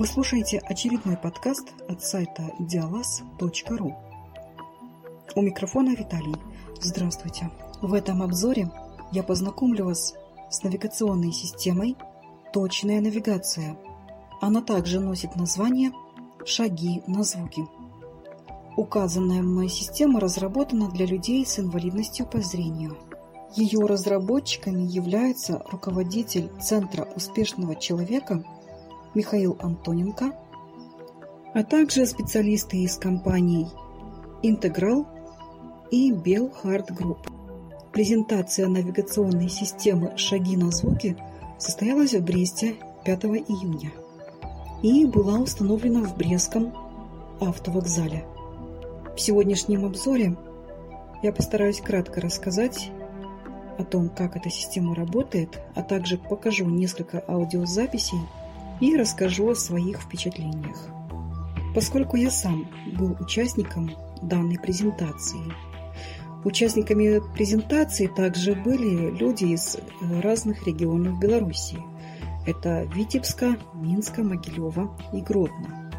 Вы слушаете очередной подкаст от сайта dialas.ru. У микрофона Виталий. Здравствуйте. В этом обзоре я познакомлю вас с навигационной системой «Точная навигация». Она также носит название «Шаги на звуки». Указанная мной система разработана для людей с инвалидностью по зрению. Ее разработчиками являются руководитель Центра успешного человека – Михаил Антоненко, а также специалисты из компаний «Интеграл» и «BelHard Group». Презентация навигационной системы «Шаги на звуки» состоялась в Бресте 5 июня и была установлена в Брестском автовокзале. В сегодняшнем обзоре я постараюсь кратко рассказать о том, как эта система работает, а также покажу несколько аудиозаписей и расскажу о своих впечатлениях. Поскольку я сам был участником данной презентации. Участниками презентации также были люди из разных регионов Беларуси. Это Витебска, Минска, Могилева и Гродно.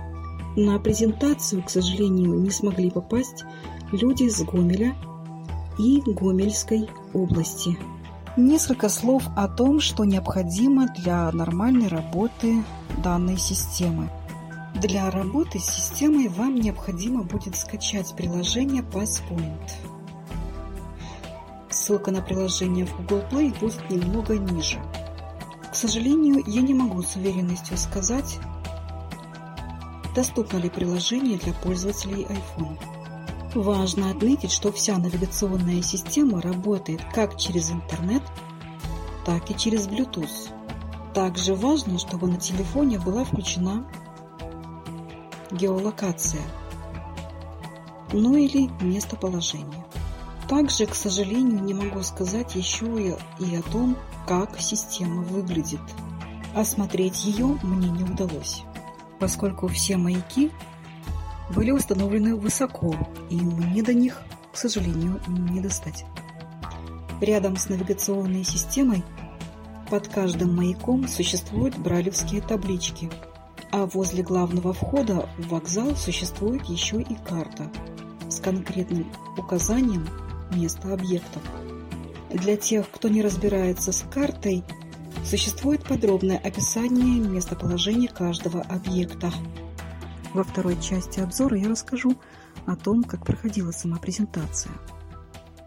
На презентацию, к сожалению, не смогли попасть люди из Гомеля и Гомельской области – Несколько слов о том, что необходимо для нормальной работы данной системы. Для работы с системой вам необходимо будет скачать приложение PassPoint. Ссылка на приложение в Google Play будет немного ниже. К сожалению, я не могу с уверенностью сказать, доступно ли приложение для пользователей iPhone. Важно отметить, что вся навигационная система работает как через интернет, так и через Bluetooth. Также важно, чтобы на телефоне была включена геолокация, ну или местоположение. Также, к сожалению, не могу сказать еще и о том, как система выглядит. Осмотреть ее мне не удалось, поскольку все маяки были установлены высоко, и мне до них, к сожалению, не достать. Рядом с навигационной системой под каждым маяком существуют бралевские таблички, а возле главного входа в вокзал существует еще и карта с конкретным указанием места объектов. Для тех, кто не разбирается с картой, существует подробное описание местоположения каждого объекта – во второй части обзора я расскажу о том, как проходила сама презентация.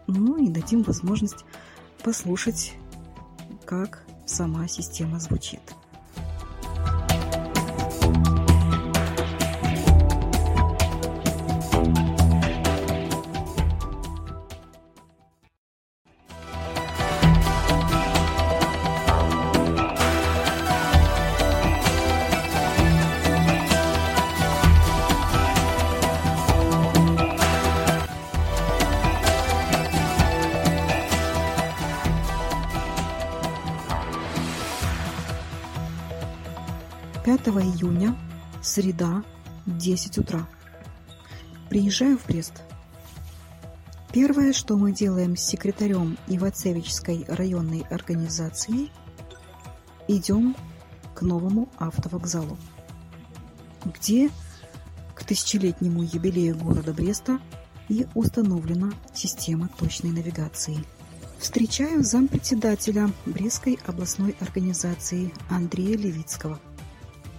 Ну и дадим возможность послушать, как сама система звучит. 5 июня, среда, 10 утра. Приезжаю в Брест. Первое, что мы делаем с секретарем Ивацевичской районной организации, идем к новому автовокзалу, где к тысячелетнему юбилею города Бреста и установлена система точной навигации. Встречаю зампредседателя Брестской областной организации Андрея Левицкого –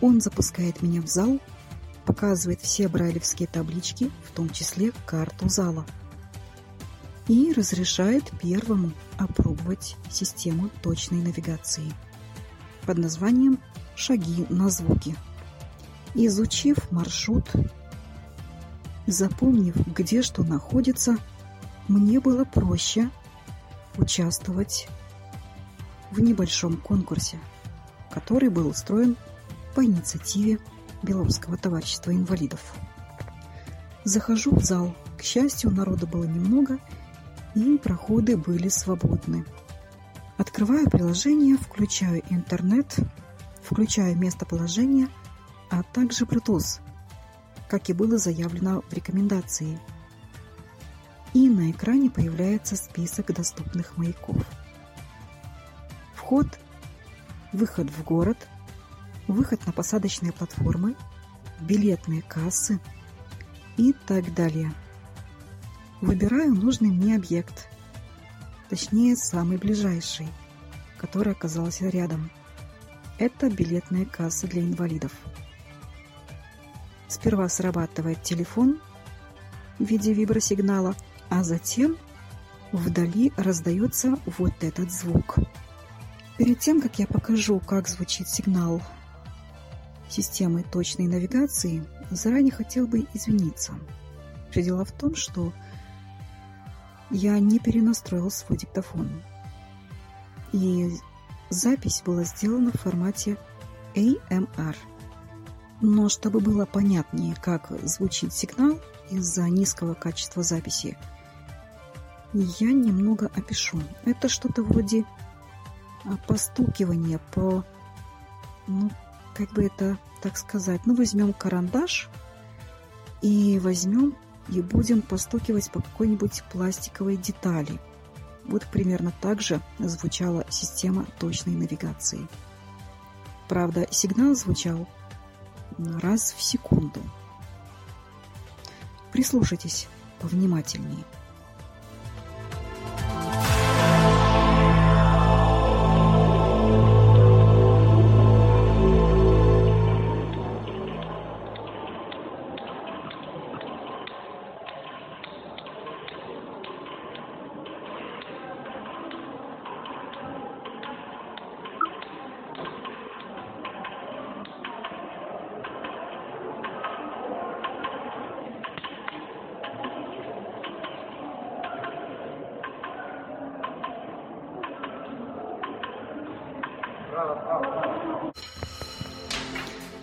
он запускает меня в зал, показывает все брайлевские таблички, в том числе карту зала, и разрешает первому опробовать систему точной навигации под названием «Шаги на звуки». Изучив маршрут, запомнив, где что находится, мне было проще участвовать в небольшом конкурсе, который был устроен по инициативе Белорусского товарищества инвалидов. Захожу в зал. К счастью, народа было немного, и проходы были свободны. Открываю приложение, включаю интернет, включаю местоположение, а также Bluetooth, как и было заявлено в рекомендации. И на экране появляется список доступных маяков. Вход, выход в город – выход на посадочные платформы, билетные кассы и так далее. Выбираю нужный мне объект, точнее самый ближайший, который оказался рядом. Это билетная касса для инвалидов. Сперва срабатывает телефон в виде вибросигнала, а затем вдали раздается вот этот звук. Перед тем, как я покажу, как звучит сигнал системы точной навигации, заранее хотел бы извиниться. Все дело в том, что я не перенастроил свой диктофон. И запись была сделана в формате AMR. Но чтобы было понятнее, как звучит сигнал из-за низкого качества записи, я немного опишу. Это что-то вроде а, постукивания по, ну, как бы это так сказать, ну, возьмем карандаш и возьмем и будем постукивать по какой-нибудь пластиковой детали. Вот примерно так же звучала система точной навигации. Правда, сигнал звучал раз в секунду. Прислушайтесь повнимательнее.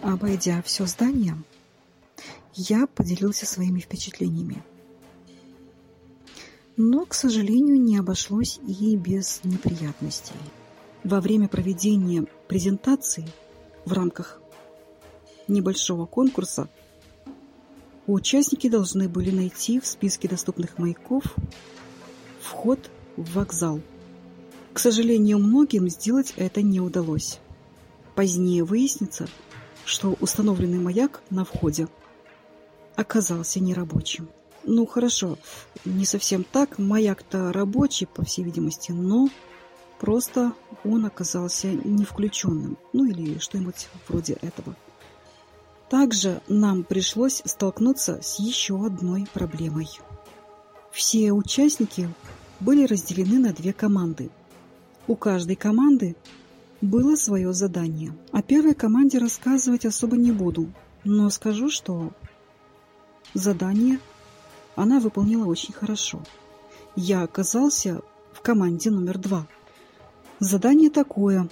Обойдя все здание, я поделился своими впечатлениями. Но, к сожалению, не обошлось и без неприятностей. Во время проведения презентации в рамках небольшого конкурса участники должны были найти в списке доступных маяков вход в вокзал. К сожалению, многим сделать это не удалось. Позднее выяснится, что установленный маяк на входе оказался нерабочим. Ну хорошо, не совсем так, маяк-то рабочий, по всей видимости, но просто он оказался не включенным, ну или что-нибудь вроде этого. Также нам пришлось столкнуться с еще одной проблемой. Все участники были разделены на две команды. У каждой команды было свое задание. О первой команде рассказывать особо не буду, но скажу, что задание она выполнила очень хорошо. Я оказался в команде номер два. Задание такое.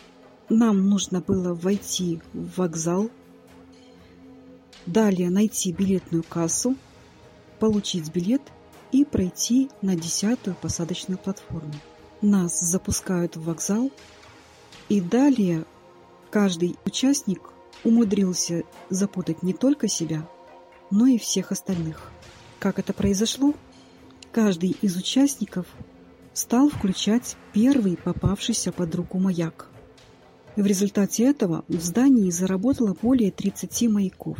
Нам нужно было войти в вокзал, далее найти билетную кассу, получить билет и пройти на десятую посадочную платформу. Нас запускают в вокзал, и далее каждый участник умудрился запутать не только себя, но и всех остальных. Как это произошло? Каждый из участников стал включать первый попавшийся под руку маяк. В результате этого в здании заработало более 30 маяков.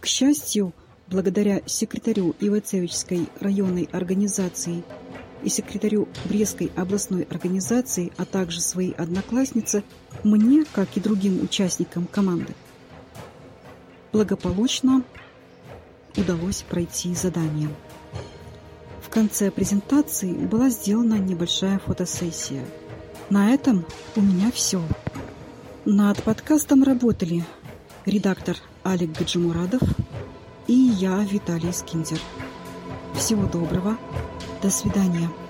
К счастью, благодаря секретарю Ивацевичской районной организации и секретарю Брестской областной организации, а также своей однокласснице, мне, как и другим участникам команды, благополучно удалось пройти задание. В конце презентации была сделана небольшая фотосессия. На этом у меня все. Над подкастом работали редактор Алик Гаджимурадов и я, Виталий Скиндер. Всего доброго. До свидания.